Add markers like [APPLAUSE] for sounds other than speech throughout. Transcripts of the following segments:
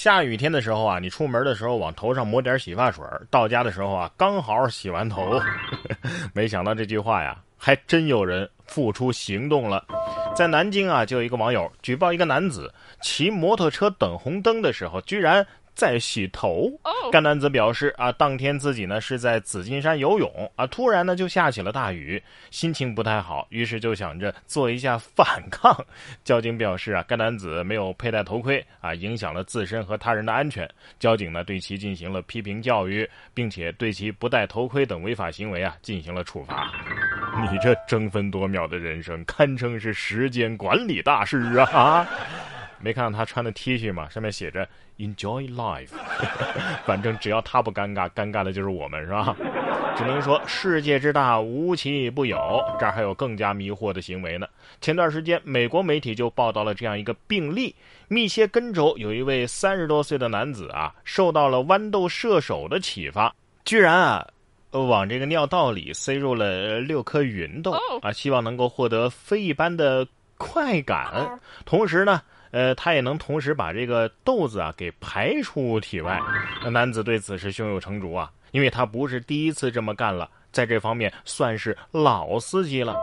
下雨天的时候啊，你出门的时候往头上抹点洗发水，到家的时候啊，刚好洗完头。[LAUGHS] 没想到这句话呀，还真有人付出行动了。在南京啊，就有一个网友举报一个男子骑摩托车等红灯的时候，居然。在洗头，该男子表示啊，当天自己呢是在紫金山游泳啊，突然呢就下起了大雨，心情不太好，于是就想着做一下反抗。交警表示啊，该男子没有佩戴头盔啊，影响了自身和他人的安全。交警呢对其进行了批评教育，并且对其不戴头盔等违法行为啊进行了处罚。你这争分夺秒的人生，堪称是时间管理大师啊！啊！没看到他穿的 T 恤吗？上面写着 “Enjoy Life”。[LAUGHS] 反正只要他不尴尬，尴尬的就是我们，是吧？只能说世界之大，无奇不有。这儿还有更加迷惑的行为呢。前段时间，美国媒体就报道了这样一个病例：密歇根州有一位三十多岁的男子啊，受到了豌豆射手的启发，居然啊，往这个尿道里塞入了六颗芸豆啊，希望能够获得非一般的快感，同时呢。呃，他也能同时把这个豆子啊给排出体外。那男子对此是胸有成竹啊，因为他不是第一次这么干了，在这方面算是老司机了。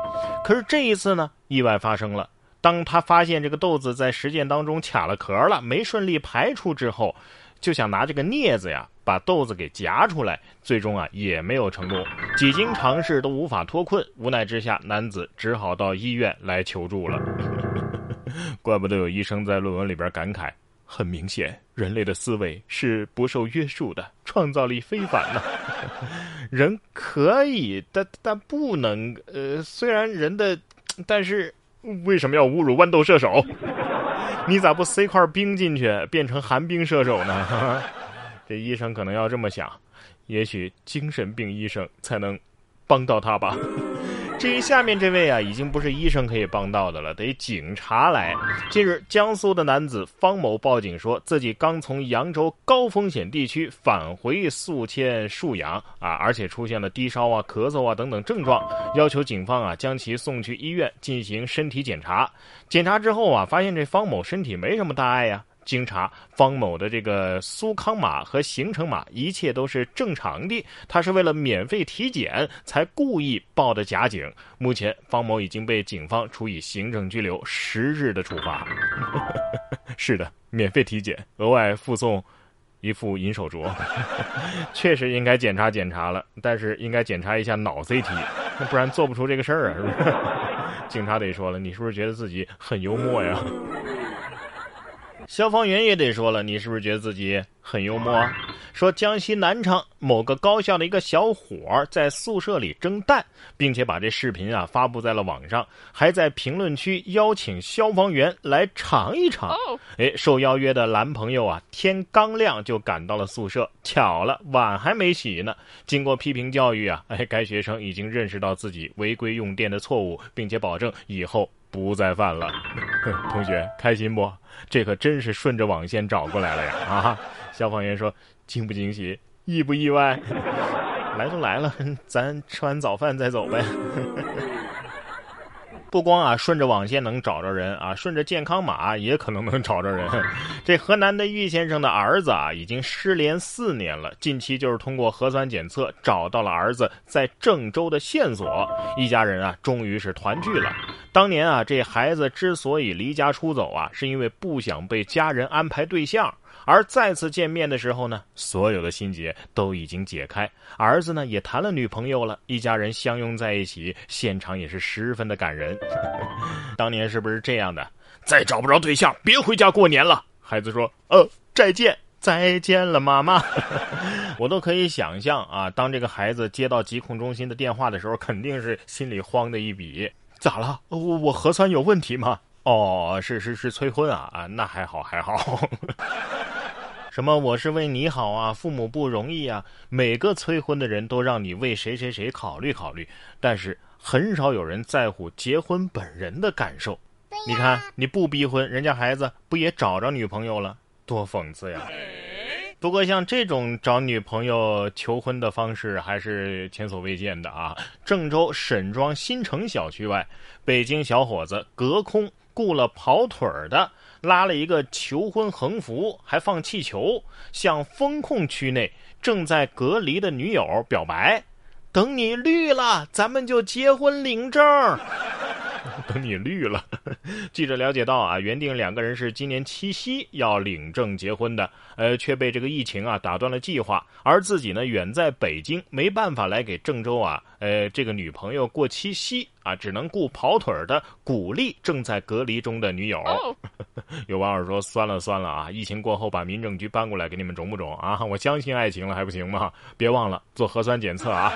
可是这一次呢，意外发生了。当他发现这个豆子在实践当中卡了壳了，没顺利排出之后，就想拿这个镊子呀把豆子给夹出来，最终啊也没有成功。几经尝试都无法脱困，无奈之下，男子只好到医院来求助了。怪不得有医生在论文里边感慨：很明显，人类的思维是不受约束的，创造力非凡呢。[LAUGHS] 人可以，但但不能。呃，虽然人的，但是为什么要侮辱豌豆射手？[LAUGHS] 你咋不塞块冰进去，变成寒冰射手呢？[LAUGHS] 这医生可能要这么想，也许精神病医生才能帮到他吧。至于下面这位啊，已经不是医生可以帮到的了，得警察来。近日，江苏的男子方某报警说自己刚从扬州高风险地区返回宿迁沭阳啊，而且出现了低烧啊、咳嗽啊等等症状，要求警方啊将其送去医院进行身体检查。检查之后啊，发现这方某身体没什么大碍呀。经查，方某的这个苏康码和行程码一切都是正常的。他是为了免费体检才故意报的假警。目前，方某已经被警方处以行政拘留十日的处罚。[LAUGHS] 是的，免费体检，额外附送一副银手镯。[LAUGHS] 确实应该检查检查了，但是应该检查一下脑 CT，不然做不出这个事儿啊，是不是？[LAUGHS] 警察得说了，你是不是觉得自己很幽默呀？消防员也得说了，你是不是觉得自己很幽默？啊说江西南昌某个高校的一个小伙在宿舍里蒸蛋，并且把这视频啊发布在了网上，还在评论区邀请消防员来尝一尝。哎，受邀约的男朋友啊，天刚亮就赶到了宿舍，巧了，碗还没洗呢。经过批评教育啊，哎，该学生已经认识到自己违规用电的错误，并且保证以后。不再犯了，[LAUGHS] 同学开心不？这可真是顺着网线找过来了呀！啊，消防员说惊不惊喜，意不意外？[LAUGHS] 来都来了，咱吃完早饭再走呗。[LAUGHS] 不光啊，顺着网线能找着人啊，顺着健康码也可能能找着人。[LAUGHS] 这河南的玉先生的儿子啊，已经失联四年了。近期就是通过核酸检测找到了儿子在郑州的线索，一家人啊，终于是团聚了。当年啊，这孩子之所以离家出走啊，是因为不想被家人安排对象。而再次见面的时候呢，所有的心结都已经解开，儿子呢也谈了女朋友了，一家人相拥在一起，现场也是十分的感人。[LAUGHS] 当年是不是这样的？再找不着对象，别回家过年了。孩子说：“呃，再见，再见了，妈妈。[LAUGHS] ”我都可以想象啊，当这个孩子接到疾控中心的电话的时候，肯定是心里慌的一笔。咋了？我我核酸有问题吗？哦，是是是催婚啊啊，那还好还好。[LAUGHS] 什么？我是为你好啊，父母不容易啊。每个催婚的人都让你为谁谁谁考虑考虑，但是很少有人在乎结婚本人的感受。你看，你不逼婚，人家孩子不也找着女朋友了？多讽刺呀！不过像这种找女朋友求婚的方式还是前所未见的啊！郑州沈庄新城小区外，北京小伙子隔空雇了跑腿儿的，拉了一个求婚横幅，还放气球，向风控区内正在隔离的女友表白：“等你绿了，咱们就结婚领证。” [LAUGHS] 等你绿了。记者了解到啊，原定两个人是今年七夕要领证结婚的，呃，却被这个疫情啊打断了计划。而自己呢，远在北京，没办法来给郑州啊，呃，这个女朋友过七夕啊，只能雇跑腿的鼓励正在隔离中的女友。[LAUGHS] 有网友说：“酸了酸了啊！疫情过后把民政局搬过来给你们种不种啊？我相信爱情了还不行吗？别忘了做核酸检测啊！”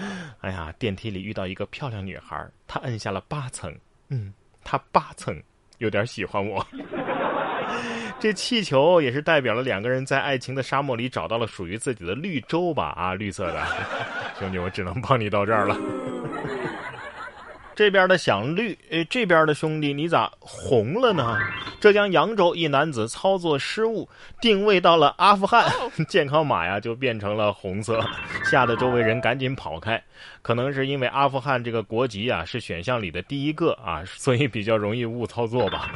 [LAUGHS] 哎呀，电梯里遇到一个漂亮女孩，她摁下了八层。嗯，她八层有点喜欢我。[LAUGHS] 这气球也是代表了两个人在爱情的沙漠里找到了属于自己的绿洲吧？啊，绿色的兄弟，我只能帮你到这儿了。这边的想绿，哎，这边的兄弟你咋红了呢？浙江扬州一男子操作失误，定位到了阿富汗，[LAUGHS] 健康码呀就变成了红色，吓得周围人赶紧跑开。可能是因为阿富汗这个国籍啊是选项里的第一个啊，所以比较容易误操作吧。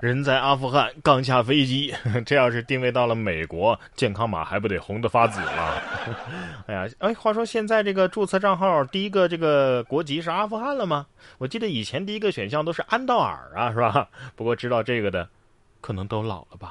人在阿富汗刚下飞机，[LAUGHS] 这要是定位到了美国，健康码还不得红的发紫了？[LAUGHS] 哎呀，哎，话说现在这个注册账号第一个这个国籍是阿富汗了吗？我记得以前第一个选项都是安道尔啊，是吧？不过知道这个的，可能都老了吧。